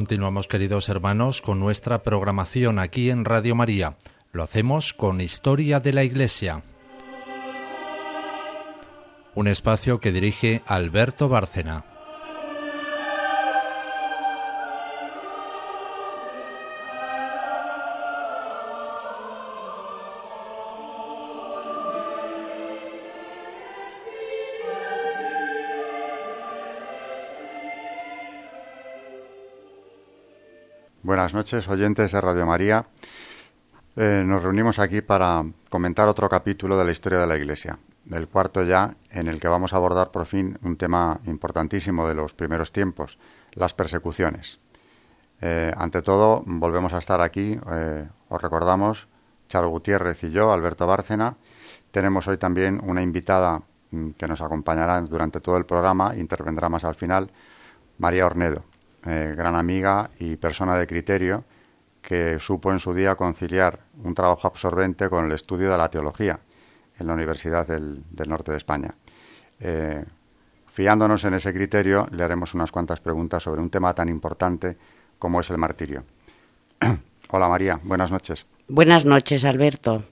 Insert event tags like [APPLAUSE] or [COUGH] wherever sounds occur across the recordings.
Continuamos, queridos hermanos, con nuestra programación aquí en Radio María. Lo hacemos con Historia de la Iglesia. Un espacio que dirige Alberto Bárcena. Buenas noches, oyentes de Radio María. Eh, nos reunimos aquí para comentar otro capítulo de la historia de la Iglesia, del cuarto ya, en el que vamos a abordar por fin un tema importantísimo de los primeros tiempos, las persecuciones. Eh, ante todo, volvemos a estar aquí, eh, os recordamos, Charo Gutiérrez y yo, Alberto Bárcena. Tenemos hoy también una invitada mm, que nos acompañará durante todo el programa, intervendrá más al final, María Ornedo. Eh, gran amiga y persona de criterio que supo en su día conciliar un trabajo absorbente con el estudio de la teología en la Universidad del, Norte de España. Eh, fiándonos en ese criterio, le haremos unas cuantas preguntas sobre un tema tan importante como es el martirio. [CLEARS THROAT] Hola María, buenas noches. Buenas noches, Alberto.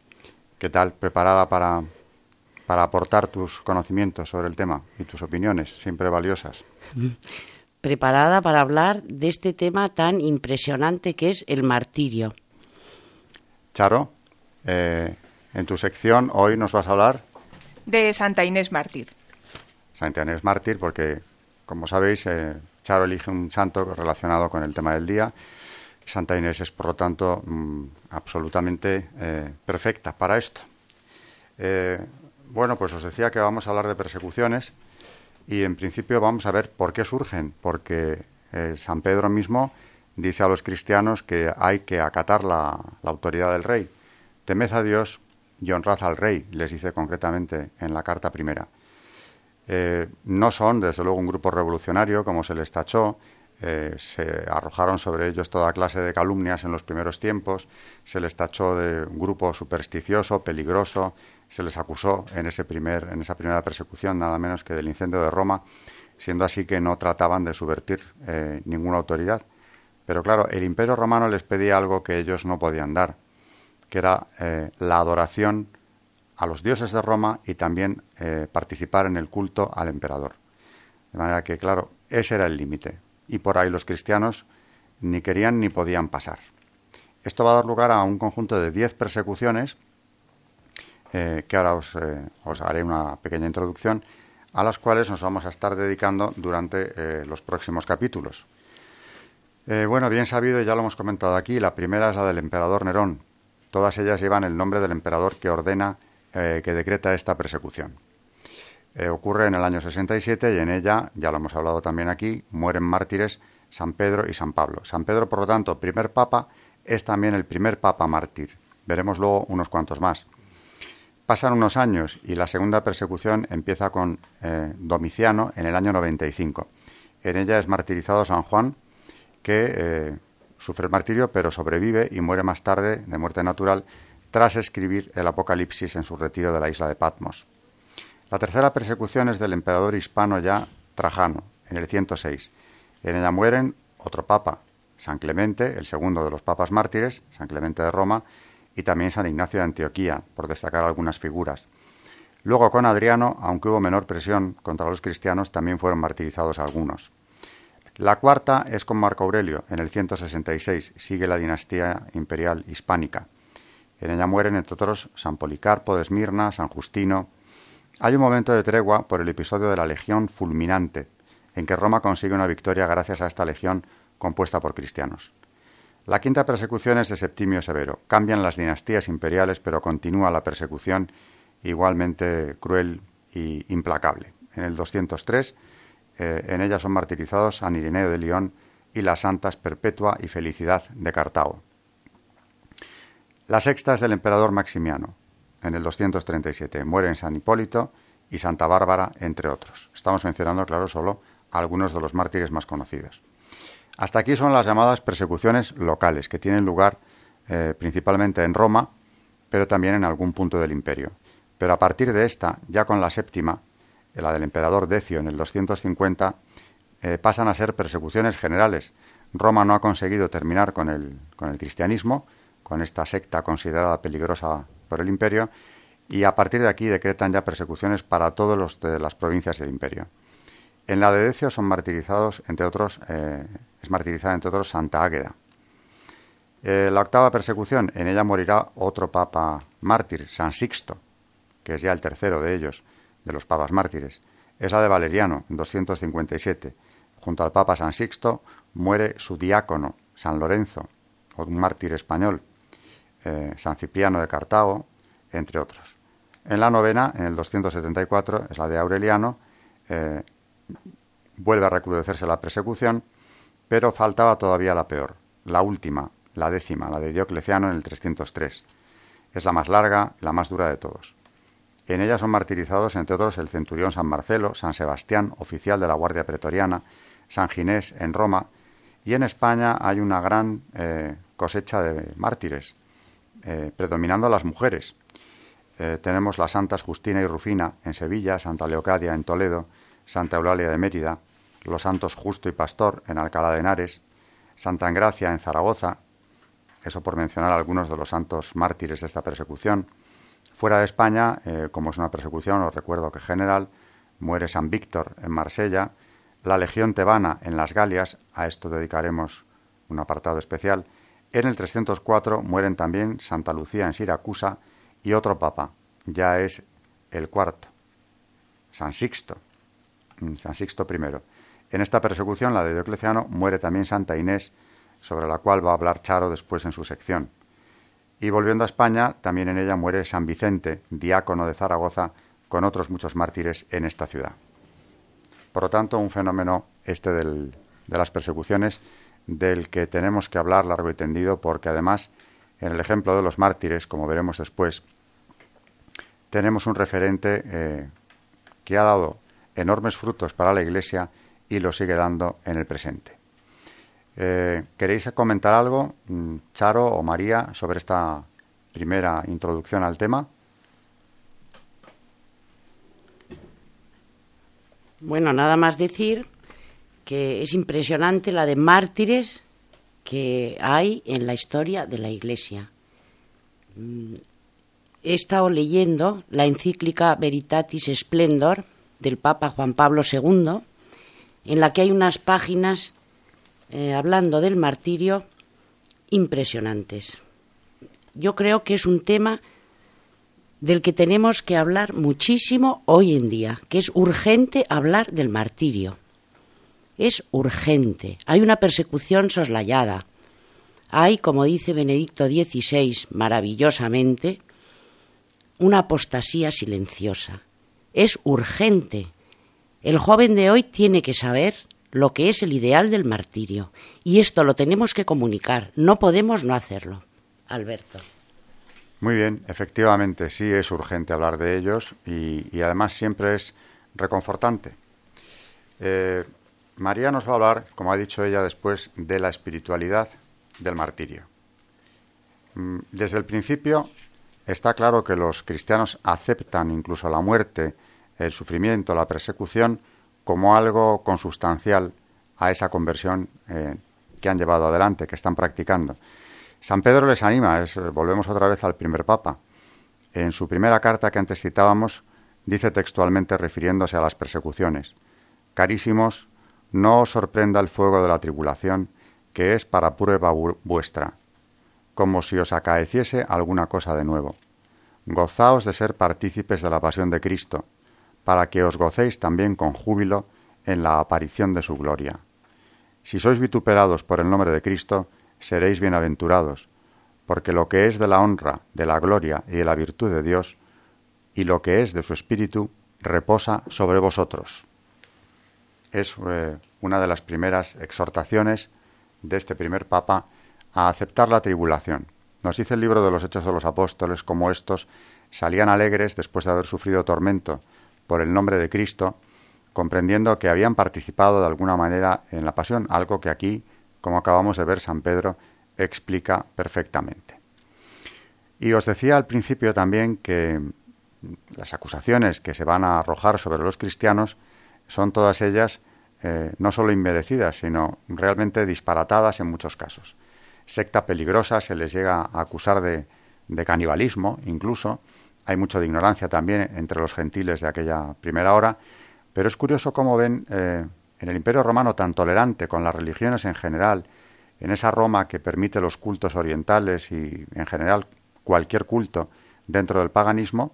¿Qué tal? ¿Preparada para, para aportar tus conocimientos sobre el tema y tus opiniones, siempre valiosas? [LAUGHS] preparada para hablar de este tema tan impresionante que es el martirio. Charo, eh, en tu sección hoy nos vas a hablar de Santa Inés Mártir. Santa Inés Mártir, porque como sabéis, eh, Charo elige un santo relacionado con el tema del día. Santa Inés es, por lo tanto, mm, absolutamente eh, perfecta para esto. bueno, pues os decía que vamos a hablar de persecuciones y en principio vamos a ver por qué surgen, porque eh, San Pedro mismo dice a los cristianos que hay que acatar la, autoridad del rey. Temed a Dios y honrad al rey, les dice concretamente en la carta primera. Eh, no son, desde luego, un grupo revolucionario, como se les tachó, eh, se arrojaron sobre ellos toda clase de calumnias en los primeros tiempos, se les tachó de un grupo supersticioso, peligroso, se les acusó en, ese primer, en esa primera persecución, nada menos que del incendio de Roma, siendo así que no trataban de subvertir eh, ninguna autoridad. Pero claro, el imperio romano les pedía algo que ellos no podían dar, que era eh, la adoración a los dioses de Roma y también eh, participar en el culto al emperador. De manera que, claro, ese era el límite. Y por ahí los cristianos ni querían ni podían pasar. Esto va a dar lugar a un conjunto de diez persecuciones eh, que ahora eh, os, haré una pequeña introducción, a las cuales nos vamos a estar dedicando durante eh, los próximos capítulos. bueno, bien sabido, ya lo hemos comentado aquí, la primera es la del emperador Nerón. Todas ellas llevan el nombre del emperador que ordena, que decreta esta persecución. ocurre en el año 67 y en ella, ya lo hemos hablado también aquí, mueren mártires San Pedro y San Pablo. San Pedro, por lo tanto, primer papa, es también el primer papa mártir. Veremos luego unos cuantos más. Pasan unos años y la segunda persecución empieza con eh, Domiciano en el año 95. En ella es martirizado San Juan, que eh, sufre el martirio pero sobrevive y muere más tarde de muerte natural tras escribir el Apocalipsis en su retiro de la isla de Patmos. La tercera persecución es del emperador hispano ya Trajano, en el 106. En ella mueren otro papa, San Clemente, el segundo de los papas mártires, San Clemente de Roma, y también San Ignacio de Antioquía, por destacar algunas figuras. Luego con Adriano, aunque hubo menor presión contra los cristianos, también fueron martirizados algunos. La cuarta es con Marco Aurelio, en el 166, sigue la dinastía imperial hispánica. En ella mueren, entre otros, San Policarpo de Esmirna, San Justino. Hay un momento de tregua por el episodio de la Legión Fulminante, en que Roma consigue una victoria gracias a esta legión compuesta por cristianos. La quinta persecución es de Septimio Severo. Cambian las dinastías imperiales, pero continúa la persecución igualmente cruel e implacable. En el 203, eh, en ella son martirizados San Ireneo de León y las santas Perpetua y Felicidad de Cartago. La sexta es del emperador Maximiano. En el 237 mueren San Hipólito y Santa Bárbara, entre otros. Estamos mencionando, claro, solo algunos de los mártires más conocidos. Hasta aquí son las llamadas persecuciones locales, que tienen lugar eh, principalmente en Roma, pero también en algún punto del imperio. Pero a partir de esta, ya con la séptima, la del emperador Decio en el 250, eh, pasan a ser persecuciones generales, Roma no ha conseguido terminar con el, con el cristianismo, con esta secta considerada peligrosa por el imperio, y a partir de aquí decretan ya persecuciones para de las provincias del imperio. En la de Decio son martirizados, entre otros, eh, es martirizada entre otros Santa Águeda. Eh, la octava persecución, en ella morirá otro papa mártir, San Sixto, que es ya el tercero de ellos, de los papas mártires. Es la de Valeriano, en 257. Junto al papa San Sixto muere su diácono, San Lorenzo, un mártir español, eh, San Cipriano de Cartago, entre otros. En la novena, en el 274, es la de Aureliano, vuelve a recrudecerse la persecución, pero faltaba todavía la peor, la última, la décima, la de Diocleciano en el 303. Es la más larga, la más dura de todos. En ella son martirizados, entre otros, el centurión San Marcelo, San Sebastián, oficial de la Guardia Pretoriana, San Ginés en Roma, y en España hay una gran eh, cosecha de mártires, eh, predominando las mujeres. Eh, tenemos las santas Justina y Rufina en Sevilla, Santa Leocadia en Toledo, Santa Eulalia de Mérida, los santos Justo y Pastor en Alcalá de Henares, Santa Engracia en Zaragoza, eso por mencionar algunos de los santos mártires de esta persecución. Fuera de España, eh, como es una persecución, os recuerdo que general, muere San Víctor en Marsella, la Legión Tebana en las Galias, a esto dedicaremos un apartado especial. En el 304 mueren también Santa Lucía en Siracusa y otro papa, ya es el cuarto, San Sixto, San Sixto I. En esta persecución, la de Diocleciano, muere también Santa Inés, sobre la cual va a hablar Charo después en su sección. Y volviendo a España, también en ella muere San Vicente, diácono de Zaragoza, con otros muchos mártires en esta ciudad. Por lo tanto, un fenómeno este de las persecuciones del que tenemos que hablar largo y tendido porque además en el ejemplo de los mártires, como veremos después, tenemos un referente eh, que ha dado enormes frutos para la Iglesia y lo sigue dando en el presente. Eh, ¿Queréis comentar algo, mm, Charo o María, sobre esta primera introducción al tema? Bueno, nada más decir que es impresionante la de mártires que hay en la historia de la Iglesia. Mm, he estado leyendo la encíclica Veritatis Splendor del Papa Juan Pablo II, en la que hay unas páginas eh, hablando del martirio impresionantes. Yo creo que es un tema del que tenemos que hablar muchísimo hoy en día, que es urgente hablar del martirio. Es urgente. Hay una persecución soslayada. Hay, como dice Benedicto XVI maravillosamente, una apostasía silenciosa. Es urgente. El joven de hoy tiene que saber lo que es el ideal del martirio. Y esto lo tenemos que comunicar. No podemos no hacerlo. Alberto. Muy bien, efectivamente, sí es urgente hablar de ellos y, además siempre es reconfortante. Eh, María nos va a hablar, como ha dicho ella después, de la espiritualidad del martirio. Mm, desde el principio está claro que los cristianos aceptan incluso la muerte, el sufrimiento, la persecución como algo consustancial a esa conversión eh, que han llevado adelante, que están practicando. San Pedro les anima, volvemos otra vez al primer papa. En su primera carta que antes citábamos, dice textualmente refiriéndose a las persecuciones, Carísimos, no os sorprenda el fuego de la tribulación, que es para prueba vuestra, como si os acaeciese alguna cosa de nuevo. Gozaos de ser partícipes de la pasión de Cristo, para que os gocéis también con júbilo en la aparición de su gloria. Si sois vituperados por el nombre de Cristo, seréis bienaventurados, porque lo que es de la honra, de la gloria y de la virtud de Dios, y lo que es de su Espíritu, reposa sobre vosotros. Es eh, una de las primeras exhortaciones de este primer Papa a aceptar la tribulación. Nos dice el libro de los Hechos de los Apóstoles como estos salían alegres después de haber sufrido tormento por el nombre de Cristo, comprendiendo que habían participado de alguna manera en la pasión, algo que aquí como acabamos de ver, San Pedro explica perfectamente. Y os decía al principio también que las acusaciones que se van a arrojar sobre los cristianos son todas ellas eh, no solo inmerecidas, sino realmente disparatadas en muchos casos. Secta peligrosa, se les llega a acusar de, canibalismo, incluso. Hay mucho de ignorancia también entre los gentiles de aquella primera hora. Pero es curioso cómo ven eh, en el Imperio Romano tan tolerante con las religiones en general, en esa Roma que permite los cultos orientales y en general cualquier culto dentro del paganismo,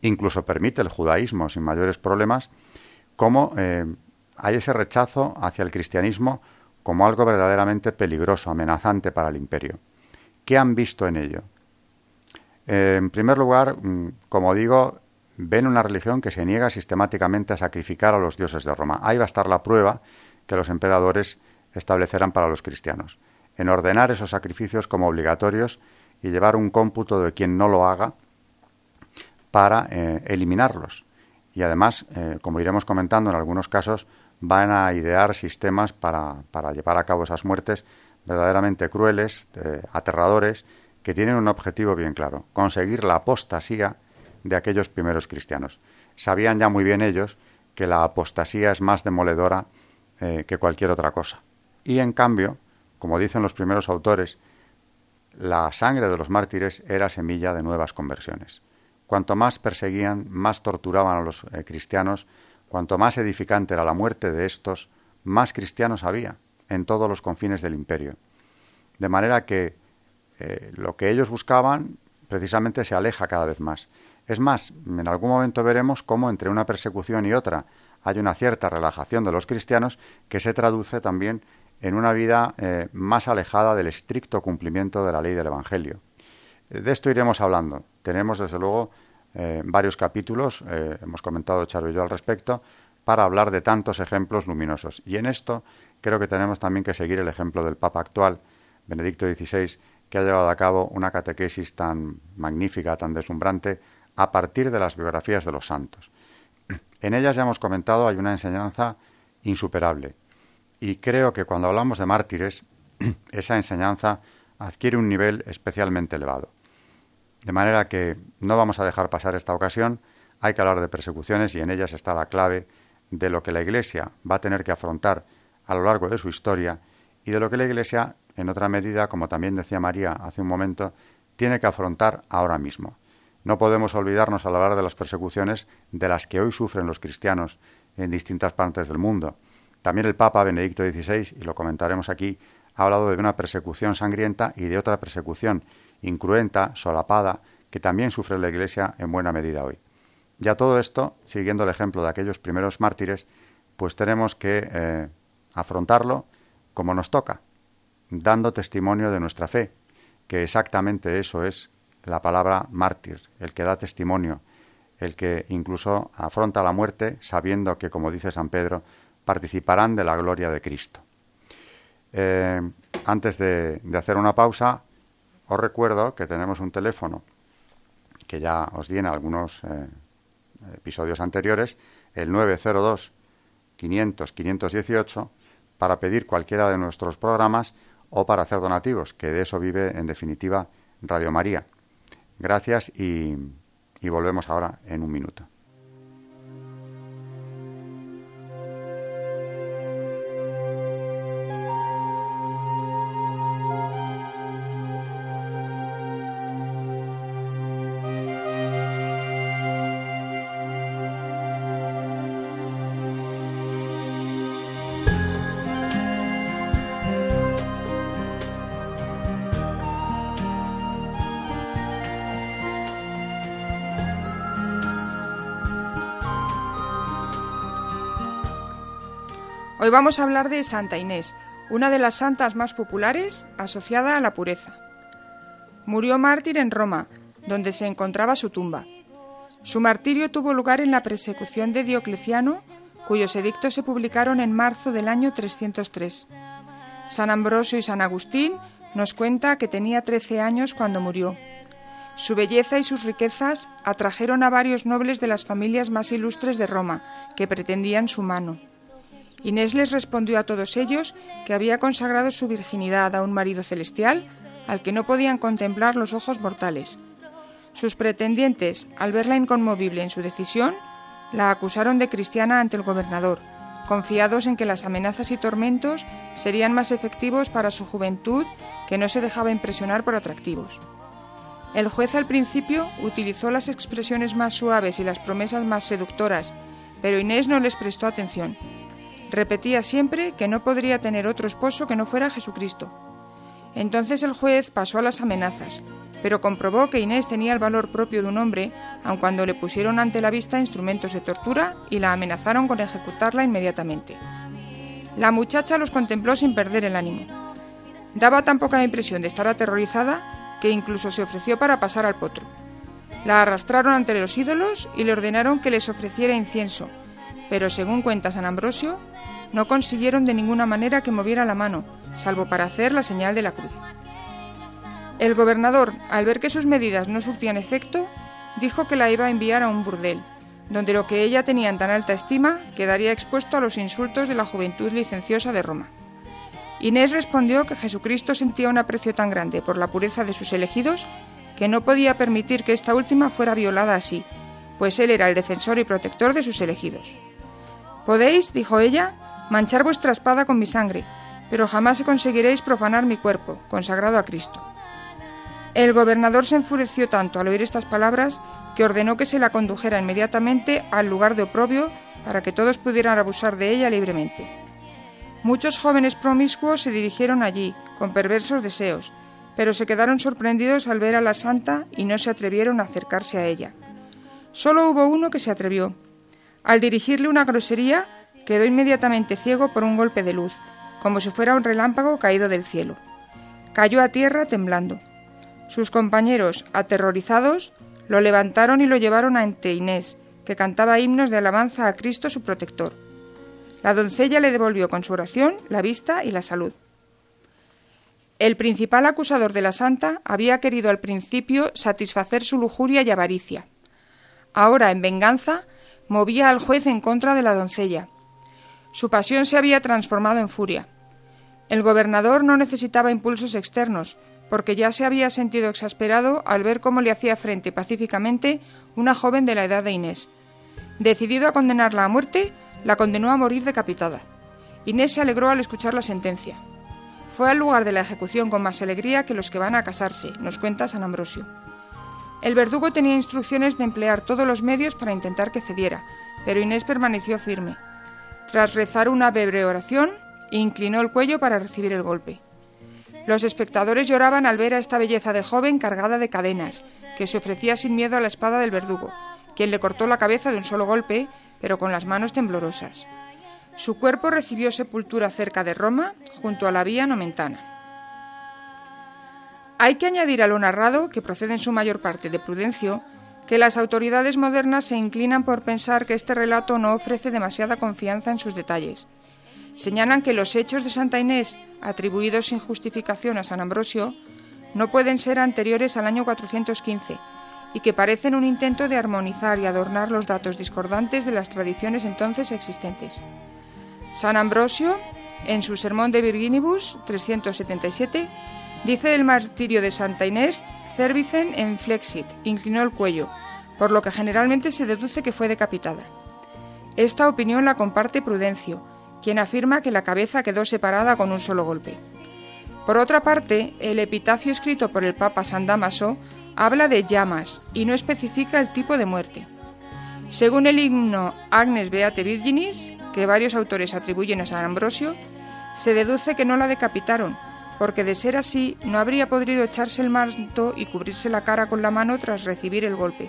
incluso permite el judaísmo sin mayores problemas, cómo eh, hay ese rechazo hacia el cristianismo como algo verdaderamente peligroso, amenazante para el imperio. ¿Qué han visto en ello? Eh, en primer lugar, mm, como digo, ven una religión que se niega sistemáticamente a sacrificar a los dioses de Roma. Ahí va a estar la prueba que los emperadores establecerán para los cristianos, en ordenar esos sacrificios como obligatorios y llevar un cómputo de quien no lo haga para eh, eliminarlos. Y además, eh, como iremos comentando en algunos casos, van a idear sistemas para, llevar a cabo esas muertes verdaderamente crueles, aterradores, que tienen un objetivo bien claro, conseguir la apostasía de aquellos primeros cristianos. Sabían ya muy bien ellos que la apostasía es más demoledora que cualquier otra cosa. Y en cambio, como dicen los primeros autores, la sangre de los mártires era semilla de nuevas conversiones. Cuanto más perseguían, más torturaban a los eh, cristianos, cuanto más edificante era la muerte de estos, más cristianos había en todos los confines del imperio. De manera que eh, lo que ellos buscaban precisamente se aleja cada vez más. Es más, en algún momento veremos cómo entre una persecución y otra hay una cierta relajación de los cristianos que se traduce también en una vida eh, más alejada del estricto cumplimiento de la ley del Evangelio. De esto iremos hablando. Tenemos, desde luego, eh, varios capítulos, eh, hemos comentado Charo y yo al respecto, para hablar de tantos ejemplos luminosos. Y en esto creo que tenemos también que seguir el ejemplo del Papa actual, Benedicto XVI, que ha llevado a cabo una catequesis tan magnífica, tan deslumbrante, a partir de las biografías de los santos. En ellas ya hemos comentado, hay una enseñanza insuperable, y creo que cuando hablamos de mártires, [CLEARS THROAT] esa enseñanza adquiere un nivel especialmente elevado. De manera que no vamos a dejar pasar esta ocasión, hay que hablar de persecuciones y en ellas está la clave de lo que la Iglesia va a tener que afrontar a lo largo de su historia y de lo que la Iglesia, en otra medida, como también decía María hace un momento, tiene que afrontar ahora mismo. No podemos olvidarnos al hablar de las persecuciones de las que hoy sufren los cristianos en distintas partes del mundo también el Papa Benedicto XVI, y lo comentaremos aquí, ha hablado de una persecución sangrienta y de otra persecución incruenta, solapada, que también sufre la Iglesia en buena medida hoy. Ya todo esto, siguiendo el ejemplo de aquellos primeros mártires, pues tenemos que eh, afrontarlo como nos toca, dando testimonio de nuestra fe, que exactamente eso es la palabra mártir, el que da testimonio, el que incluso afronta la muerte sabiendo que, como dice San Pedro, participarán de la gloria de Cristo. Eh, antes de, hacer una pausa, os recuerdo que tenemos un teléfono que ya os di en algunos eh, episodios anteriores, el 902 500 518, para pedir cualquiera de nuestros programas o para hacer donativos, que de eso vive en definitiva Radio María. Gracias y volvemos ahora en un minuto. Vamos a hablar de Santa Inés, una de las santas más populares asociada a la pureza. Murió mártir en Roma, donde se encontraba su tumba. Su martirio tuvo lugar en la persecución de Diocleciano, cuyos edictos se publicaron en marzo del año 303. San Ambrosio y San Agustín nos cuenta que tenía 13 años cuando murió. Su belleza y sus riquezas atrajeron a varios nobles de las familias más ilustres de Roma, que pretendían su mano. Inés les respondió a todos ellos que había consagrado su virginidad a un marido celestial al que no podían contemplar los ojos mortales. Sus pretendientes, al verla inconmovible en su decisión, la acusaron de cristiana ante el gobernador, confiados en que las amenazas y tormentos serían más efectivos para su juventud que no se dejaba impresionar por atractivos. El juez al principio utilizó las expresiones más suaves y las promesas más seductoras, pero Inés no les prestó atención. Repetía siempre que no podría tener otro esposo que no fuera Jesucristo. Entonces el juez pasó a las amenazas, pero comprobó que Inés tenía el valor propio de un hombre, aun cuando le pusieron ante la vista instrumentos de tortura y la amenazaron con ejecutarla inmediatamente. La muchacha los contempló sin perder el ánimo. Daba tan poca impresión de estar aterrorizada que incluso se ofreció para pasar al potro. La arrastraron ante los ídolos y le ordenaron que les ofreciera incienso, pero según cuenta San Ambrosio, no consiguieron de ninguna manera que moviera la mano, salvo para hacer la señal de la cruz. El gobernador, al ver que sus medidas no surtían efecto, dijo que la iba a enviar a un burdel, donde lo que ella tenía en tan alta estima quedaría expuesto a los insultos de la juventud licenciosa de Roma. Inés respondió que Jesucristo sentía un aprecio tan grande por la pureza de sus elegidos que no podía permitir que esta última fuera violada así, pues él era el defensor y protector de sus elegidos. Podéis, dijo ella, manchar vuestra espada con mi sangre, pero jamás conseguiréis profanar mi cuerpo, consagrado a Cristo. El gobernador se enfureció tanto al oír estas palabras que ordenó que se la condujera inmediatamente al lugar de oprobio para que todos pudieran abusar de ella libremente. Muchos jóvenes promiscuos se dirigieron allí, con perversos deseos, pero se quedaron sorprendidos al ver a la santa y no se atrevieron a acercarse a ella. Solo hubo uno que se atrevió. Al dirigirle una grosería, quedó inmediatamente ciego por un golpe de luz, como si fuera un relámpago caído del cielo. Cayó a tierra temblando. Sus compañeros, aterrorizados, lo levantaron y lo llevaron ante Inés, que cantaba himnos de alabanza a Cristo su protector. La doncella le devolvió con su oración la vista y la salud. El principal acusador de la santa había querido al principio satisfacer su lujuria y avaricia. Ahora, en venganza, movía al juez en contra de la doncella. Su pasión se había transformado en furia. El gobernador no necesitaba impulsos externos, porque ya se había sentido exasperado al ver cómo le hacía frente pacíficamente una joven de la edad de Inés. Decidido a condenarla a muerte, la condenó a morir decapitada. Inés se alegró al escuchar la sentencia. Fue al lugar de la ejecución con más alegría que los que van a casarse, nos cuenta San Ambrosio. El verdugo tenía instrucciones de emplear todos los medios para intentar que cediera, pero Inés permaneció firme. Tras rezar una breve oración, inclinó el cuello para recibir el golpe. Los espectadores lloraban al ver a esta belleza de joven cargada de cadenas, que se ofrecía sin miedo a la espada del verdugo, quien le cortó la cabeza de un solo golpe, pero con las manos temblorosas. Su cuerpo recibió sepultura cerca de Roma, junto a la vía nomentana. Hay que añadir a lo narrado, que procede en su mayor parte de Prudencio, que las autoridades modernas se inclinan por pensar que este relato no ofrece demasiada confianza en sus detalles, señalan que los hechos de Santa Inés, atribuidos sin justificación a San Ambrosio, no pueden ser anteriores al año 415 y que parecen un intento de armonizar y adornar los datos discordantes de las tradiciones entonces existentes. San Ambrosio, en su Sermón de Virginibus 377, dice del martirio de Santa Inés, cervicen en flexit, inclinó el cuello, por lo que generalmente se deduce que fue decapitada. Esta opinión la comparte Prudencio, quien afirma que la cabeza quedó separada con un solo golpe. Por otra parte, el epitafio escrito por el Papa San Damaso habla de llamas y no especifica el tipo de muerte. Según el himno Agnes Beate Virginis, que varios autores atribuyen a San Ambrosio, se deduce que no la decapitaron, porque de ser así no habría podido echarse el manto y cubrirse la cara con la mano tras recibir el golpe.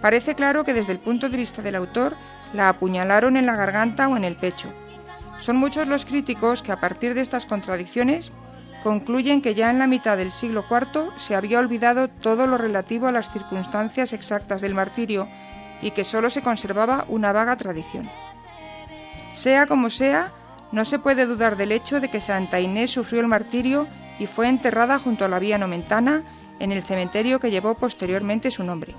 Parece claro que desde el punto de vista del autor la apuñalaron en la garganta o en el pecho, son muchos los críticos que a partir de estas contradicciones concluyen que ya en la mitad del siglo IV se había olvidado todo lo relativo a las circunstancias exactas del martirio y que sólo se conservaba una vaga tradición. Sea como sea, no se puede dudar del hecho de que Santa Inés sufrió el martirio y fue enterrada junto a la vía nomentana en el cementerio que llevó posteriormente su nombre.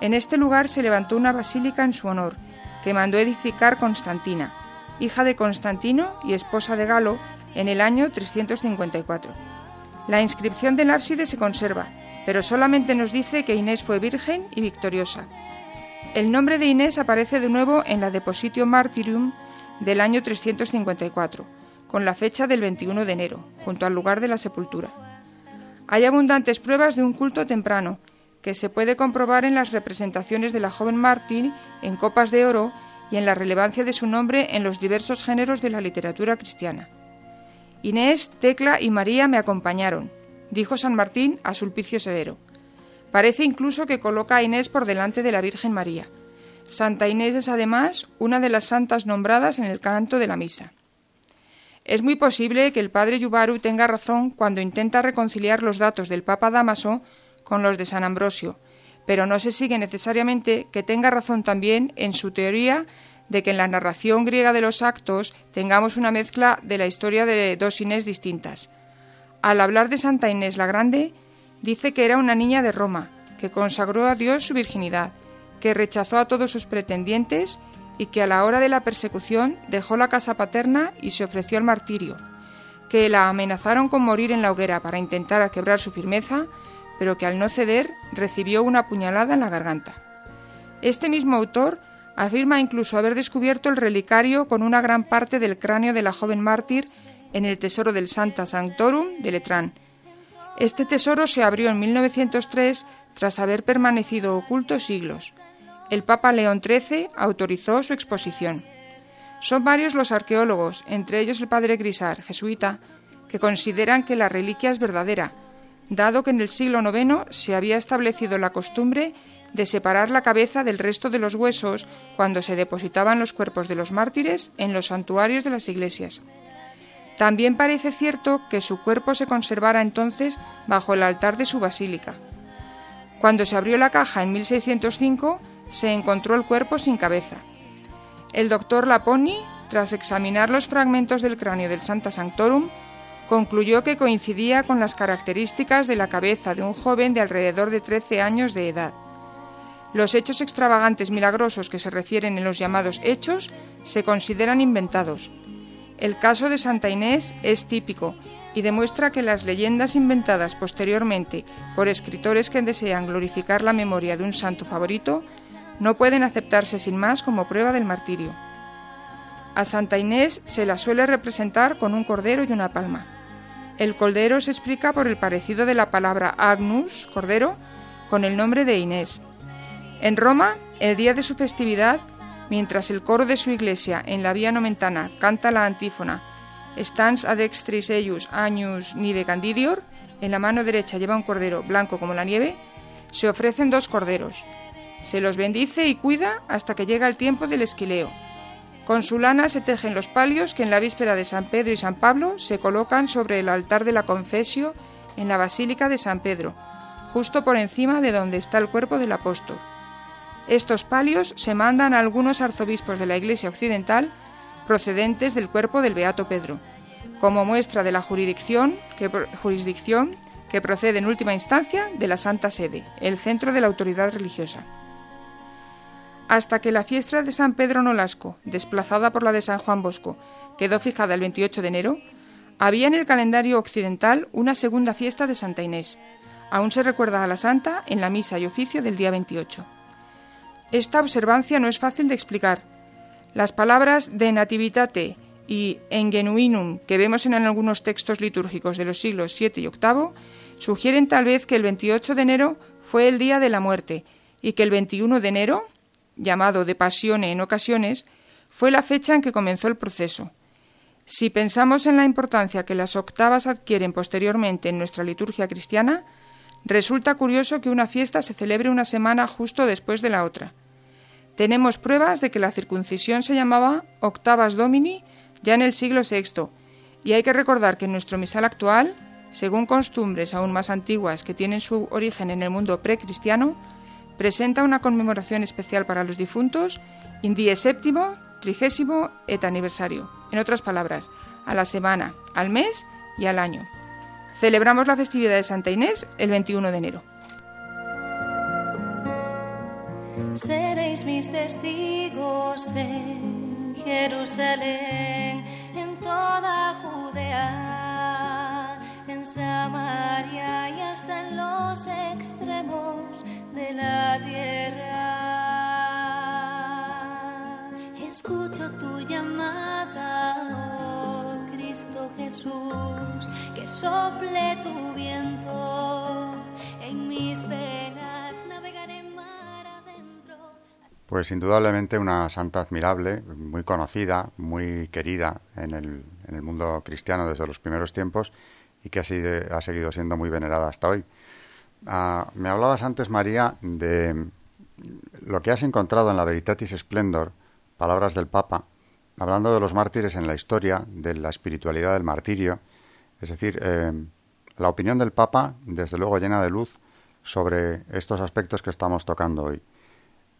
En este lugar se levantó una basílica en su honor, que mandó edificar Constantina, hija de Constantino y esposa de Galo, en el año 354. La inscripción del ábside se conserva, pero solamente nos dice que Inés fue virgen y victoriosa. El nombre de Inés aparece de nuevo en la Depositio Martyrium del año 354, con la fecha del 21 de enero, junto al lugar de la sepultura. Hay abundantes pruebas de un culto temprano, que se puede comprobar en las representaciones de la joven mártir en copas de oro y en la relevancia de su nombre en los diversos géneros de la literatura cristiana. Inés, Tecla y María me acompañaron, dijo San Martín a Sulpicio Sedero. Parece incluso que coloca a Inés por delante de la Virgen María. Santa Inés es además una de las santas nombradas en el canto de la misa. Es muy posible que el padre Yubaru tenga razón cuando intenta reconciliar los datos del Papa Damaso con los de San Ambrosio, pero no se sigue necesariamente que tenga razón también en su teoría de que en la narración griega de los actos tengamos una mezcla de la historia de dos Inés distintas. Al hablar de Santa Inés la Grande, dice que era una niña de Roma, que consagró a Dios su virginidad, que rechazó a todos sus pretendientes y que a la hora de la persecución dejó la casa paterna y se ofreció al martirio, que la amenazaron con morir en la hoguera para intentar quebrar su firmeza pero que al no ceder recibió una puñalada en la garganta. Este mismo autor afirma incluso haber descubierto el relicario con una gran parte del cráneo de la joven mártir en el tesoro del Santa Sanctorum de Letrán. Este tesoro se abrió en 1903 tras haber permanecido oculto siglos. El Papa León XIII autorizó su exposición. Son varios los arqueólogos, entre ellos el padre Grisar, jesuita, que consideran que la reliquia es verdadera, dado que en el siglo IX se había establecido la costumbre de separar la cabeza del resto de los huesos cuando se depositaban los cuerpos de los mártires en los santuarios de las iglesias. También parece cierto que su cuerpo se conservara entonces bajo el altar de su basílica. Cuando se abrió la caja en 1605, se encontró el cuerpo sin cabeza. El doctor Laponi, tras examinar los fragmentos del cráneo del Santa Sanctorum, concluyó que coincidía con las características de la cabeza de un joven de alrededor de 13 años de edad. Los hechos extravagantes milagrosos que se refieren en los llamados hechos se consideran inventados. El caso de Santa Inés es típico y demuestra que las leyendas inventadas posteriormente por escritores que desean glorificar la memoria de un santo favorito no pueden aceptarse sin más como prueba del martirio. A Santa Inés se la suele representar con un cordero y una palma. El cordero se explica por el parecido de la palabra agnus, cordero, con el nombre de Inés. En Roma, el día de su festividad, mientras el coro de su iglesia en la vía nomentana canta la antífona Stans ad extris eius agnus nide candidior, en la mano derecha lleva un cordero blanco como la nieve, se ofrecen dos corderos. Se los bendice y cuida hasta que llega el tiempo del esquileo, con su lana se tejen los palios que en la víspera de San Pedro y San Pablo se colocan sobre el altar de la Confesio en la Basílica de San Pedro, justo por encima de donde está el cuerpo del apóstol. Estos palios se mandan a algunos arzobispos de la Iglesia Occidental procedentes del cuerpo del Beato Pedro, como muestra de la jurisdicción que, jurisdicción que procede en última instancia de la Santa Sede, el centro de la autoridad religiosa hasta que la fiesta de San Pedro Nolasco, desplazada por la de San Juan Bosco, quedó fijada el 28 de enero, había en el calendario occidental una segunda fiesta de Santa Inés. Aún se recuerda a la santa en la misa y oficio del día 28. Esta observancia no es fácil de explicar. Las palabras de nativitate y engenuinum que vemos en algunos textos litúrgicos de los siglos VII y VIII sugieren tal vez que el 28 de enero fue el día de la muerte y que el 21 de enero, llamado de pasione en ocasiones, fue la fecha en que comenzó el proceso. Si pensamos en la importancia que las octavas adquieren posteriormente en nuestra liturgia cristiana, resulta curioso que una fiesta se celebre una semana justo después de la otra. Tenemos pruebas de que la circuncisión se llamaba Octavas Domini ya en el siglo VI, y hay que recordar que en nuestro misal actual, según costumbres aún más antiguas que tienen su origen en el mundo precristiano, presenta una conmemoración especial para los difuntos in die séptimo, trigésimo et aniversario. En otras palabras, a la semana, al mes y al año. Celebramos la festividad de Santa Inés el 21 de enero. Seréis mis testigos en Jerusalén, en toda Judea, Samaria y hasta en los extremos de la tierra. Escucho tu llamada, oh Cristo Jesús, que sople tu viento en mis velas, navegaré mar adentro. Pues indudablemente una santa admirable, muy conocida, muy querida en el, en el mundo cristiano desde los primeros tiempos y que ha, ha seguido siendo muy venerada hasta hoy. Ah, me hablabas antes, María, de lo que has encontrado en la Veritatis Splendor, palabras del Papa, hablando de los mártires en la historia, de la espiritualidad del martirio, es decir, eh, la opinión del Papa, desde luego llena de luz, sobre estos aspectos que estamos tocando hoy.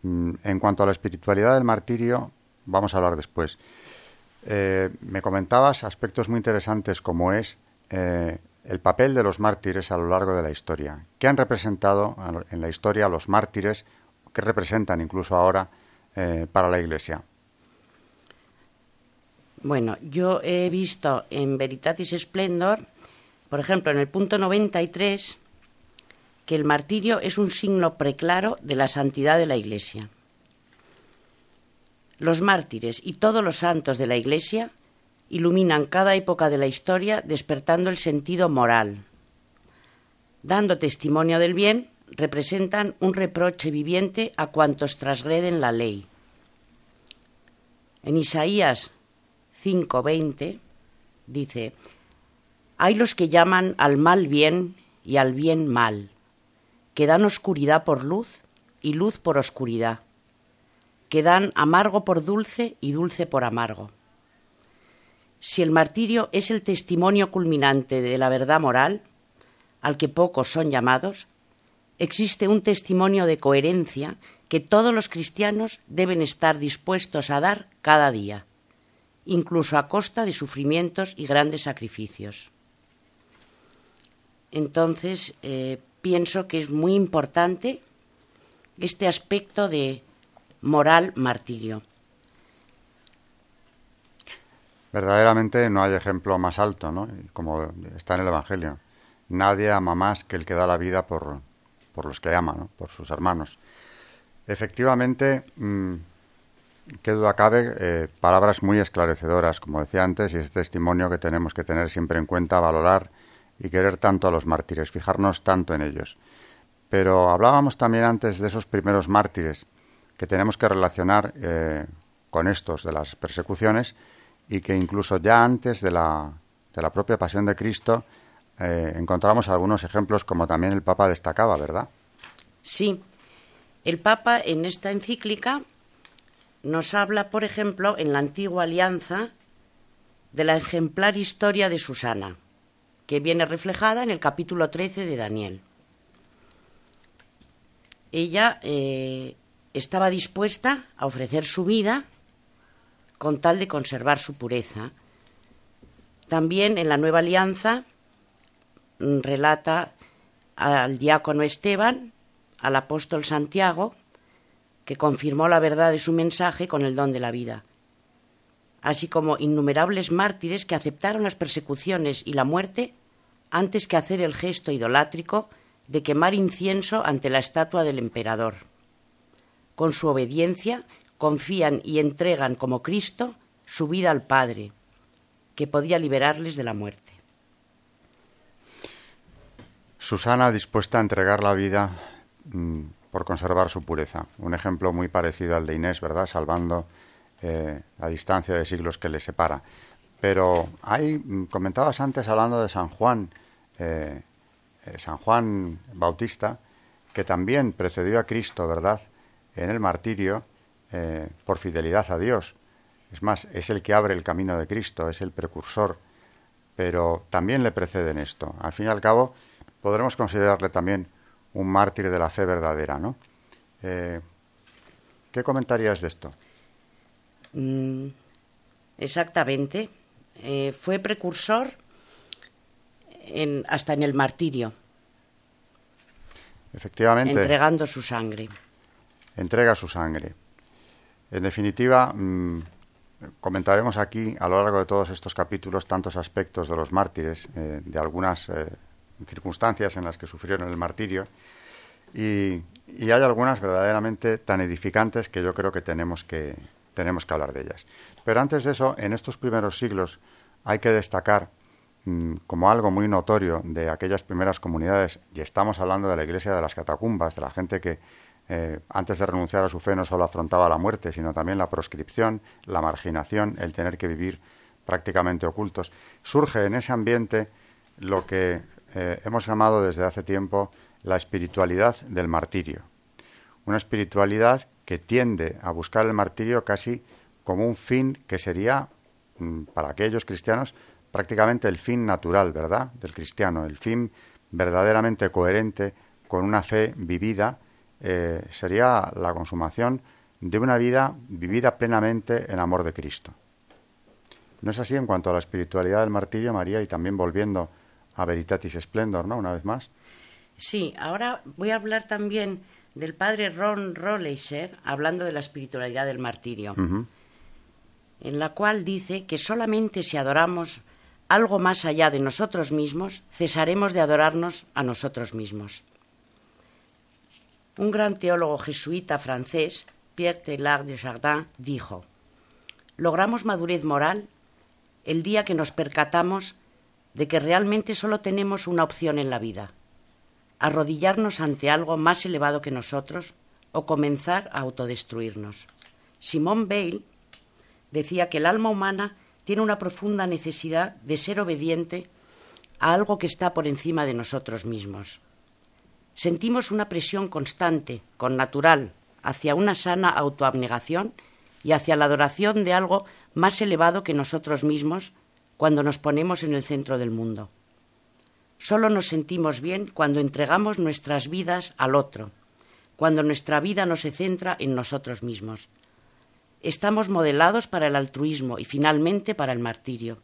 Mm, en cuanto a la espiritualidad del martirio, vamos a hablar después. Eh, me comentabas aspectos muy interesantes como es eh, el papel de los mártires a lo largo de la historia. ¿Qué han representado en la historia los mártires? ¿Qué representan incluso ahora para la Iglesia? Bueno, yo he visto en Veritatis Splendor, por ejemplo, en el punto 93, que el martirio es un signo preclaro de la santidad de la Iglesia. Los mártires y todos los santos de la Iglesia iluminan cada época de la historia despertando el sentido moral. Dando testimonio del bien, representan un reproche viviente a cuantos transgreden la ley. En Isaías 5.20 dice, hay los que llaman al mal bien y al bien mal, que dan oscuridad por luz y luz por oscuridad, que dan amargo por dulce y dulce por amargo. Si el martirio es el testimonio culminante de la verdad moral, al que pocos son llamados, existe un testimonio de coherencia que todos los cristianos deben estar dispuestos a dar cada día incluso a costa de sufrimientos y grandes sacrificios. Entonces, eh, pienso que es muy importante este aspecto de moral martirio. Verdaderamente no hay ejemplo más alto, ¿no? Como está en el Evangelio. Nadie ama más que el que da la vida por, por los que ama, ¿no? por sus hermanos. Efectivamente, mm, qué duda cabe, eh, palabras muy esclarecedoras, como decía antes, y este testimonio que tenemos que tener siempre en cuenta, valorar y querer tanto a los mártires, fijarnos tanto en ellos. Pero hablábamos también antes de esos primeros mártires que tenemos que relacionar eh, con estos de las persecuciones y que incluso ya antes de la, de la propia pasión de Cristo eh, encontramos algunos ejemplos como también el Papa destacaba, ¿verdad? Sí, el Papa en esta encíclica nos habla, por ejemplo, en la antigua alianza, de la ejemplar historia de Susana, que viene reflejada en el capítulo 13 de Daniel. Ella eh, estaba dispuesta a ofrecer su vida con tal de conservar su pureza. También en la nueva alianza mm, relata al diácono Esteban, al apóstol Santiago, que confirmó la verdad de su mensaje con el don de la vida, así como innumerables mártires que aceptaron las persecuciones y la muerte antes que hacer el gesto idolátrico de quemar incienso ante la estatua del emperador. Con su obediencia confían y entregan como Cristo su vida al Padre, que podía liberarles de la muerte. Susana dispuesta a entregar la vida mm, por conservar su pureza. Un ejemplo muy parecido al de Inés, ¿verdad? Salvando eh, la distancia de siglos que le separa. Pero hay, mm, comentabas antes hablando de San Juan, eh, eh, San Juan Bautista, que también precedió a Cristo, ¿verdad?, en el martirio por fidelidad a Dios. Es más, es el que abre el camino de Cristo, es el precursor, pero también le precede en esto. Al fin y al cabo, podremos considerarle también un mártir de la fe verdadera, ¿no? Eh, ¿Qué comentarías de esto? Mm, exactamente. Eh, fue precursor hasta en el martirio. Efectivamente. Entregando su sangre. Entrega su sangre. En definitiva, mm, comentaremos aquí a lo largo de todos estos capítulos tantos aspectos de los mártires, eh, de algunas circunstancias en las que sufrieron el martirio y, hay algunas verdaderamente tan edificantes que yo creo que tenemos que tenemos que hablar de ellas. Pero antes de eso, en estos primeros siglos hay que destacar mm, como algo muy notorio de aquellas primeras comunidades, y estamos hablando de la iglesia de las catacumbas, de la gente que eh, antes de renunciar a su fe no solo afrontaba la muerte, sino también la proscripción, la marginación, el tener que vivir prácticamente ocultos. Surge en ese ambiente lo que eh, hemos llamado desde hace tiempo la espiritualidad del martirio. Una espiritualidad que tiende a buscar el martirio casi como un fin que sería, mm, para aquellos cristianos, prácticamente el fin natural, ¿verdad?, del cristiano, el fin verdaderamente coherente con una fe vivida eh, sería la consumación de una vida vivida plenamente en amor de Cristo. ¿No es así en cuanto a la espiritualidad del martirio, María, y también volviendo a Veritatis Splendor, ¿no? Una vez más. Sí, ahora voy a hablar también del padre Ron Rolleiser, hablando de la espiritualidad del martirio, en la cual dice que solamente si adoramos algo más allá de nosotros mismos, cesaremos de adorarnos a nosotros mismos. Un gran teólogo jesuita francés, Pierre Teilhard de Chardin, dijo: Logramos madurez moral el día que nos percatamos de que realmente solo tenemos una opción en la vida: arrodillarnos ante algo más elevado que nosotros o comenzar a autodestruirnos. Simone Bale decía que el alma humana tiene una profunda necesidad de ser obediente a algo que está por encima de nosotros mismos sentimos una presión constante, con natural, hacia una sana autoabnegación y hacia la adoración de algo más elevado que nosotros mismos cuando nos ponemos en el centro del mundo. Solo nos sentimos bien cuando entregamos nuestras vidas al otro, cuando nuestra vida no se centra en nosotros mismos. Estamos modelados para el altruismo y finalmente para el martirio.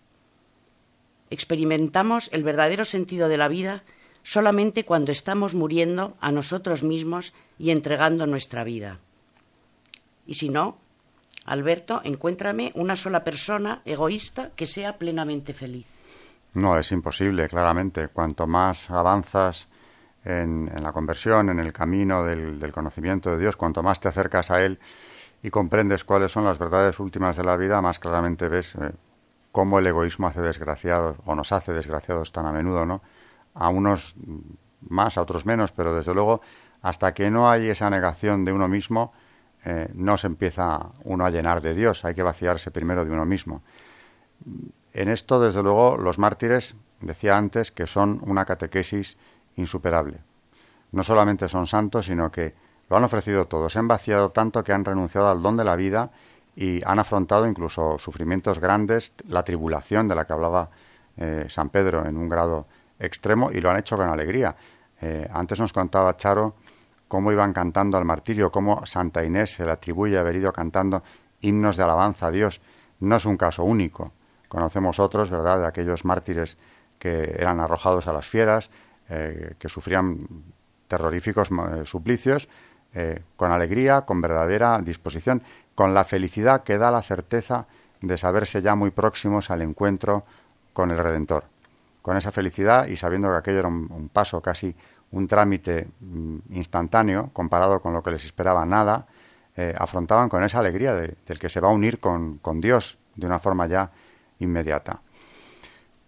Experimentamos el verdadero sentido de la vida solamente cuando estamos muriendo a nosotros mismos y entregando nuestra vida. Y si no, Alberto, encuéntrame una sola persona egoísta que sea plenamente feliz. No, es imposible, claramente. Cuanto más avanzas en, la conversión, en el camino del, conocimiento de Dios, cuanto más te acercas a Él y comprendes cuáles son las verdades últimas de la vida, más claramente ves eh, cómo el egoísmo hace desgraciados, o nos hace desgraciados tan a menudo, ¿no? A unos más, a otros menos, pero desde luego hasta que no hay esa negación de uno mismo, eh, no se empieza uno a llenar de Dios, hay que vaciarse primero de uno mismo. En esto, desde luego, los mártires, decía antes, que son una catequesis insuperable. No solamente son santos, sino que lo han ofrecido todo, se han vaciado tanto que han renunciado al don de la vida y han afrontado incluso sufrimientos grandes, la tribulación de la que hablaba eh, San Pedro en un grado extremo y lo han hecho con alegría. Eh, antes nos contaba Charo cómo iban cantando al martirio, cómo Santa Inés se le atribuye haber ido cantando himnos de alabanza a Dios. No es un caso único. Conocemos otros, ¿verdad?, de aquellos mártires que eran arrojados a las fieras, eh, que sufrían terroríficos eh, suplicios, con alegría, con verdadera disposición, con la felicidad que da la certeza de saberse ya muy próximos al encuentro con el Redentor con esa felicidad y sabiendo que aquello era un, paso, casi un trámite mm, instantáneo comparado con lo que les esperaba nada, eh, afrontaban con esa alegría del que se va a unir con, Dios de una forma ya inmediata.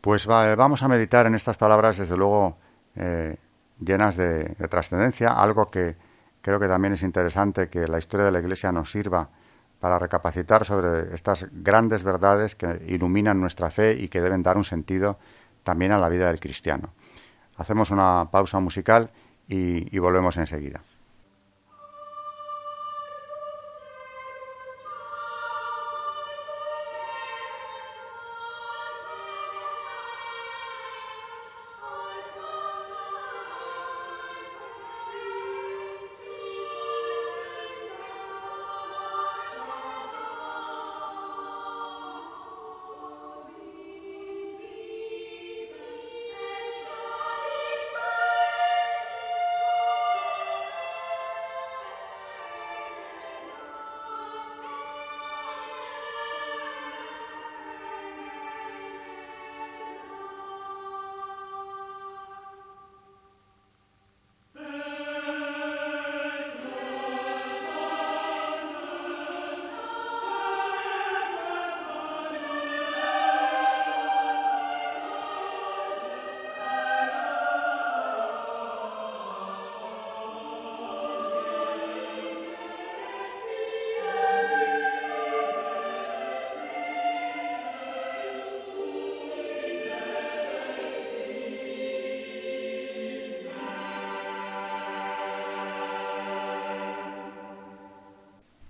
Pues vamos a meditar en estas palabras, desde luego, eh, llenas de, de trascendencia, algo que creo que también es interesante que la historia de la Iglesia nos sirva para recapacitar sobre estas grandes verdades que iluminan nuestra fe y que deben dar un sentido también a la vida del cristiano. Hacemos una pausa musical y, volvemos enseguida.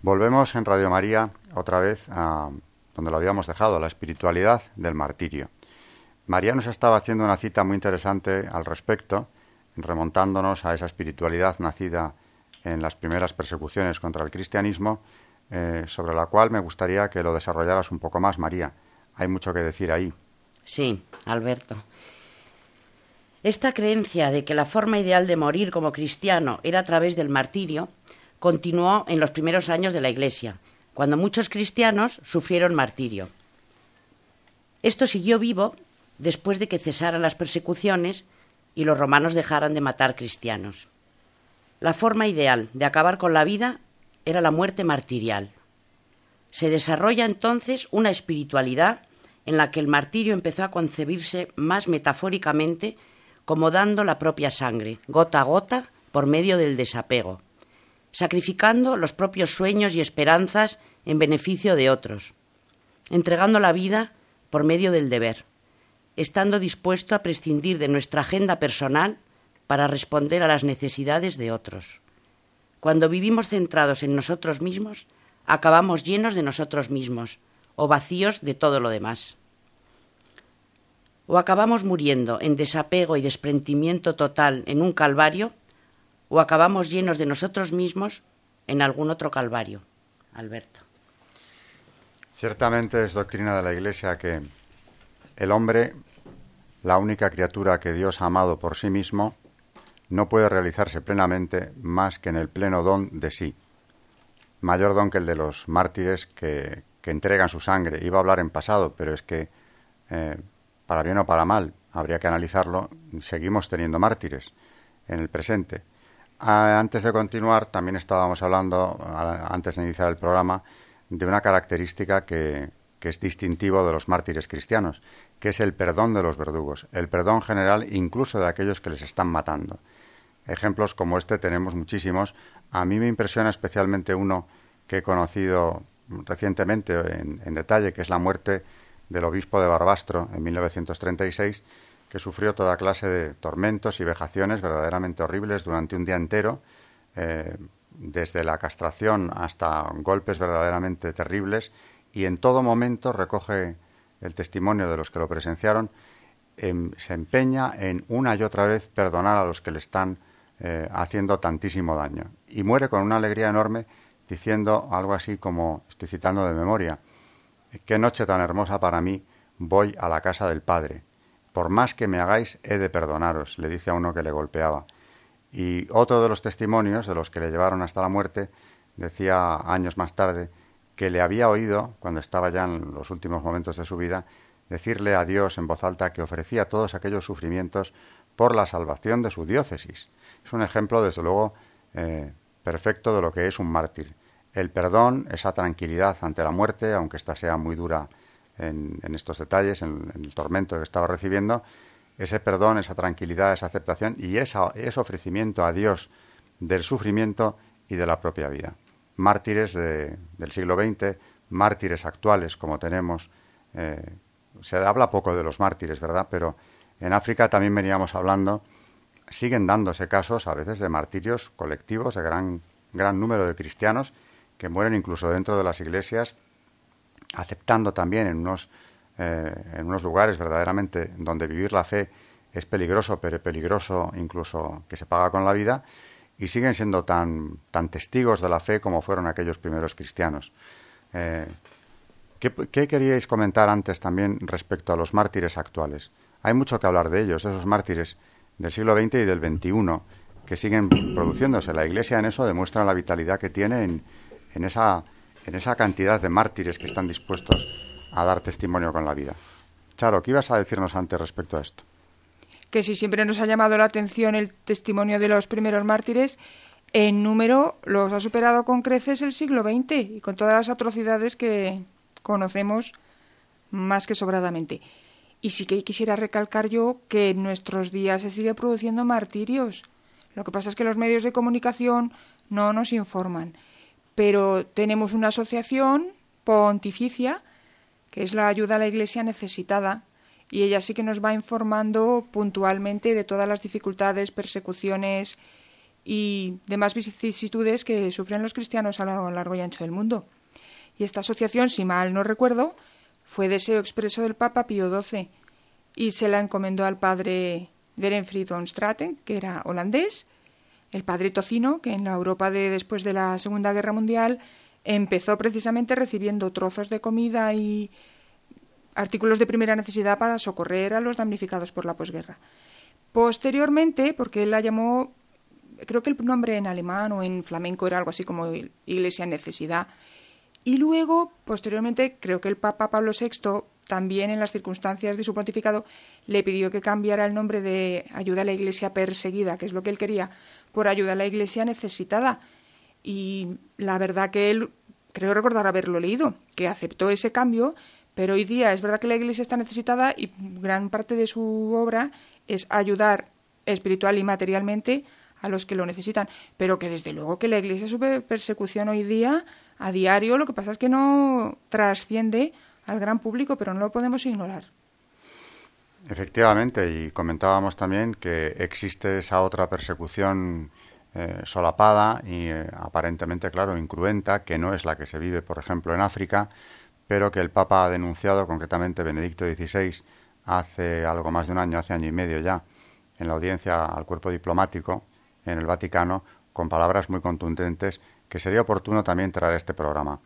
Volvemos en Radio María otra vez a donde lo habíamos dejado, la espiritualidad del martirio. María nos estaba haciendo una cita muy interesante al respecto, remontándonos a esa espiritualidad nacida en las primeras persecuciones contra el cristianismo, eh, sobre la cual me gustaría que lo desarrollaras un poco más, María. Hay mucho que decir ahí. Sí, Alberto. Esta creencia de que la forma ideal de morir como cristiano era a través del martirio continuó en los primeros años de la Iglesia, cuando muchos cristianos sufrieron martirio. Esto siguió vivo después de que cesaran las persecuciones y los romanos dejaran de matar cristianos. La forma ideal de acabar con la vida era la muerte martirial. Se desarrolla entonces una espiritualidad en la que el martirio empezó a concebirse más metafóricamente como dando la propia sangre, gota a gota, por medio del desapego, sacrificando los propios sueños y esperanzas en beneficio de otros, entregando la vida por medio del deber, estando dispuesto a prescindir de nuestra agenda personal para responder a las necesidades de otros. Cuando vivimos centrados en nosotros mismos, acabamos llenos de nosotros mismos o vacíos de todo lo demás. O acabamos muriendo en desapego y desprendimiento total en un calvario, o acabamos llenos de nosotros mismos en algún otro calvario. Alberto. Ciertamente es doctrina de la Iglesia que el hombre, la única criatura que Dios ha amado por sí mismo, no puede realizarse plenamente más que en el pleno don de sí. Mayor don que el de los mártires que, entregan su sangre. Iba a hablar en pasado, pero es que, eh, para bien o para mal, habría que analizarlo, seguimos teniendo mártires en el presente. Ah, antes de continuar, también estábamos hablando, antes de iniciar el programa, de una característica que, que es distintivo de los mártires cristianos, que es el perdón de los verdugos, el perdón general incluso de aquellos que les están matando. Ejemplos como este tenemos muchísimos. A mí me impresiona especialmente uno que he conocido recientemente en, detalle, que es la muerte del obispo de Barbastro en 1936, que sufrió toda clase de tormentos y vejaciones verdaderamente horribles durante un día entero, eh, desde la castración hasta golpes verdaderamente terribles, y en todo momento recoge el testimonio de los que lo presenciaron, em, se empeña en una y otra vez perdonar a los que le están eh, haciendo tantísimo daño. Y muere con una alegría enorme diciendo algo así como, estoy citando de memoria, qué noche tan hermosa para mí, voy a la casa del Padre. Por más que me hagáis, he de perdonaros, le dice a uno que le golpeaba. Y otro de los testimonios de los que le llevaron hasta la muerte decía años más tarde que le había oído, cuando estaba ya en los últimos momentos de su vida, decirle a Dios en voz alta que ofrecía todos aquellos sufrimientos por la salvación de su diócesis. Es un ejemplo, desde luego, eh, perfecto de lo que es un mártir. El perdón, esa tranquilidad ante la muerte, aunque ésta sea muy dura en, estos detalles, en, el tormento que estaba recibiendo, ese perdón, esa tranquilidad, esa aceptación y ese ofrecimiento a Dios del sufrimiento y de la propia vida. Mártires del siglo XX, mártires actuales como tenemos. Eh, se habla poco de los mártires, ¿verdad? Pero en África también veníamos hablando siguen dándose casos a veces de martirios colectivos de gran, gran número de cristianos que mueren incluso dentro de las iglesias, aceptando también en unos, eh, en unos lugares verdaderamente donde vivir la fe es peligroso, pero peligroso incluso que se paga con la vida, y siguen siendo tan, tan testigos de la fe como fueron aquellos primeros cristianos. Eh, ¿qué, ¿Qué queríais comentar antes también respecto a los mártires actuales? Hay mucho que hablar de ellos, esos mártires del siglo XX y del XXI que siguen produciéndose. La Iglesia en eso demuestra la vitalidad que tiene en, en, esa, en esa cantidad de mártires que están dispuestos a dar testimonio con la vida. Charo, ¿qué ibas a decirnos antes respecto a esto? Que si siempre nos ha llamado la atención el testimonio de los primeros mártires, en número los ha superado con creces el siglo XX y con todas las atrocidades que conocemos más que sobradamente. Y sí que quisiera recalcar yo que en nuestros días se sigue produciendo martirios. Lo que pasa es que los medios de comunicación no nos informan. Pero tenemos una asociación pontificia, que es la ayuda a la Iglesia necesitada, y ella sí que nos va informando puntualmente de todas las dificultades, persecuciones y demás vicisitudes que sufren los cristianos a lo largo y ancho del mundo. Y esta asociación, si mal no recuerdo, fue deseo expreso del Papa Pío XII y se la encomendó al padre Berenfried von Straten, que era holandés, el padre Tocino, que en la Europa de después de la Segunda Guerra Mundial empezó precisamente recibiendo trozos de comida y artículos de primera necesidad para socorrer a los damnificados por la posguerra. Posteriormente, porque él la llamó, creo que el nombre en alemán o en flamenco era algo así como Iglesia Necesidad, y luego, posteriormente, creo que el Papa Pablo VI, también en las circunstancias de su pontificado, le pidió que cambiara el nombre de Ayuda a la Iglesia Perseguida, que es lo que él quería, por Ayuda a la Iglesia Necesitada. Y la verdad que él, creo recordar haberlo leído, que aceptó ese cambio, pero hoy día es verdad que la Iglesia está necesitada y gran parte de su obra es ayudar espiritual y materialmente a los que lo necesitan, pero que desde luego que la Iglesia sufre persecución hoy día a diario, lo que pasa es que no trasciende al gran público, pero no lo podemos ignorar. Efectivamente, y comentábamos también que existe esa otra persecución eh, solapada y eh, aparentemente, claro, incruenta, que no es la que se vive, por ejemplo, en África, pero que el Papa ha denunciado, concretamente Benedicto XVI, hace algo más de un año, hace año y medio ya, en la audiencia al cuerpo diplomático en el Vaticano, con palabras muy contundentes que sería oportuno también traer este programa,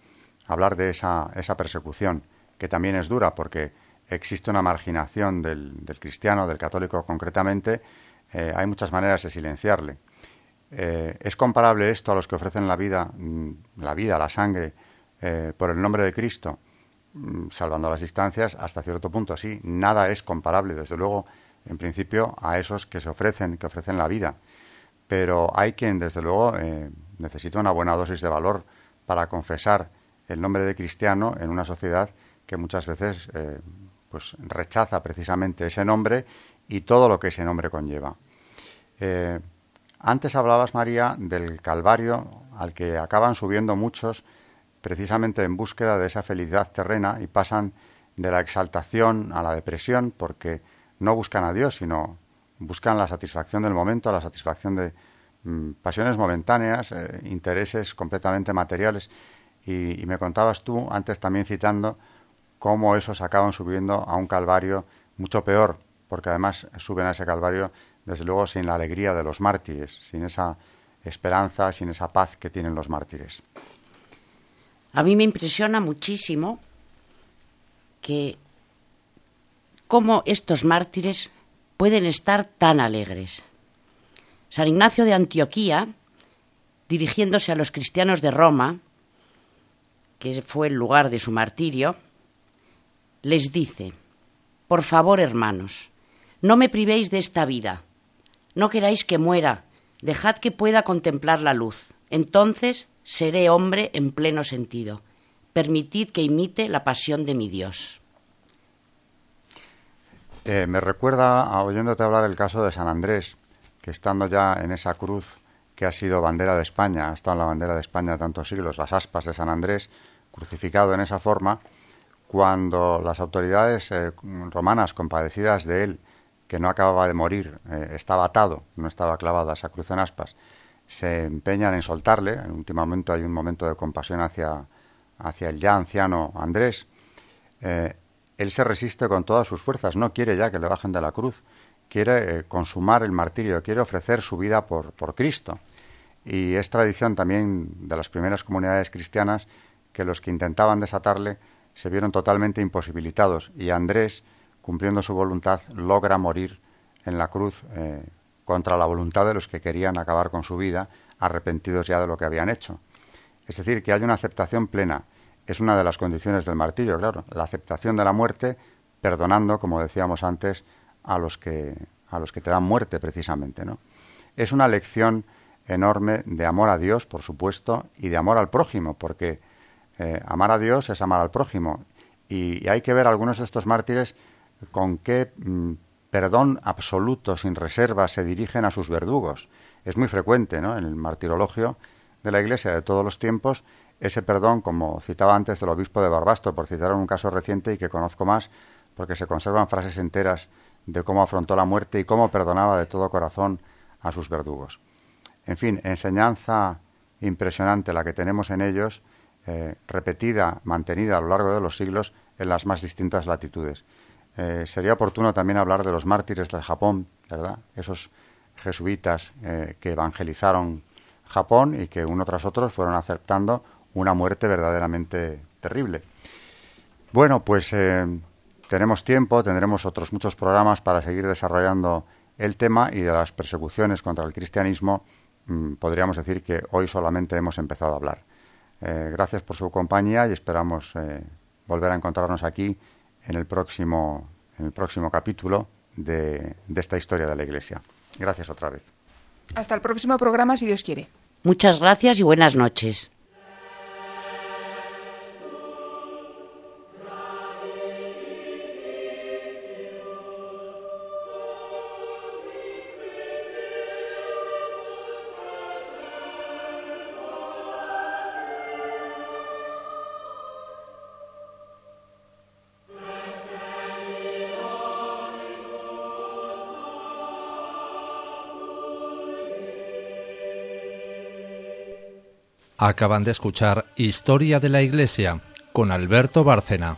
hablar de esa, esa persecución, que también es dura porque existe una marginación del, cristiano, del católico concretamente, eh, hay muchas maneras de silenciarle. Eh, ¿Es comparable esto a los que ofrecen la vida, mm, la vida, la sangre, eh, por el nombre de Cristo? Mm, salvando las distancias, hasta cierto punto sí, nada es comparable, desde luego, en principio, a esos que se ofrecen, que ofrecen la vida. Pero hay quien, desde luego, necesita una buena dosis de valor para confesar el nombre de cristiano en una sociedad que muchas veces pues rechaza precisamente ese nombre y todo lo que ese nombre conlleva. Eh, antes hablabas, María, del Calvario al que acaban subiendo muchos precisamente en búsqueda de esa felicidad terrena y pasan de la exaltación a la depresión porque no buscan a Dios, sino buscan la satisfacción del momento, la satisfacción de, Mm, pasiones momentáneas, eh, intereses completamente materiales. Y, me contabas tú, antes también citando, cómo esos acaban subiendo a un calvario mucho peor, porque además suben a ese calvario, desde luego, sin la alegría de los mártires, sin esa esperanza, sin esa paz que tienen los mártires. A mí me impresiona muchísimo que cómo estos mártires pueden estar tan alegres. San Ignacio de Antioquía, dirigiéndose a los cristianos de Roma, que fue el lugar de su martirio, les dice, Por favor, hermanos, no me privéis de esta vida, no queráis que muera, dejad que pueda contemplar la luz, entonces seré hombre en pleno sentido, permitid que imite la pasión de mi Dios. Eh, me recuerda, oyéndote hablar, el caso de San Andrés, que estando ya en esa cruz que ha sido bandera de España, ha estado en la bandera de España tantos siglos, las aspas de San Andrés, crucificado en esa forma, cuando las autoridades eh, romanas compadecidas de él, que no acababa de morir, eh, estaba atado, no estaba clavado a esa cruz en aspas, se empeñan en soltarle, en último momento hay un momento de compasión hacia, hacia el ya anciano Andrés, eh, él se resiste con todas sus fuerzas, no quiere ya que le bajen de la cruz, quiere consumar el martirio, quiere ofrecer su vida por, por Cristo. Y es tradición también de las primeras comunidades cristianas que los que intentaban desatarle se vieron totalmente imposibilitados y Andrés, cumpliendo su voluntad, logra morir en la cruz eh, contra la voluntad de los que querían acabar con su vida, arrepentidos ya de lo que habían hecho. Es decir, que hay una aceptación plena. Es una de las condiciones del martirio, claro, la aceptación de la muerte, perdonando, como decíamos antes, a los que, a los que te dan muerte precisamente. ¿no? Es una lección enorme de amor a Dios, por supuesto, y de amor al prójimo, porque eh, amar a Dios es amar al prójimo. Y, hay que ver algunos de estos mártires con qué mm, perdón absoluto, sin reserva, se dirigen a sus verdugos. Es muy frecuente ¿no? en el martirologio de la Iglesia de todos los tiempos ese perdón, como citaba antes el obispo de Barbastro, por citar un caso reciente y que conozco más, porque se conservan frases enteras de cómo afrontó la muerte y cómo perdonaba de todo corazón a sus verdugos. En fin, enseñanza impresionante la que tenemos en ellos, eh, repetida, mantenida a lo largo de los siglos en las más distintas latitudes. Eh, sería oportuno también hablar de los mártires del Japón, ¿verdad? Esos jesuitas eh, que evangelizaron Japón y que uno tras otro fueron aceptando una muerte verdaderamente terrible. Bueno, pues tenemos tiempo, tendremos otros muchos programas para seguir desarrollando el tema y de las persecuciones contra el cristianismo mm, podríamos decir que hoy solamente hemos empezado a hablar. Eh, gracias por su compañía y esperamos eh, volver a encontrarnos aquí en el próximo, en el próximo capítulo de, de esta historia de la Iglesia. Gracias otra vez. Hasta el próximo programa, si Dios quiere. Muchas gracias y buenas noches. Acaban de escuchar Historia de la Iglesia con Alberto Bárcena.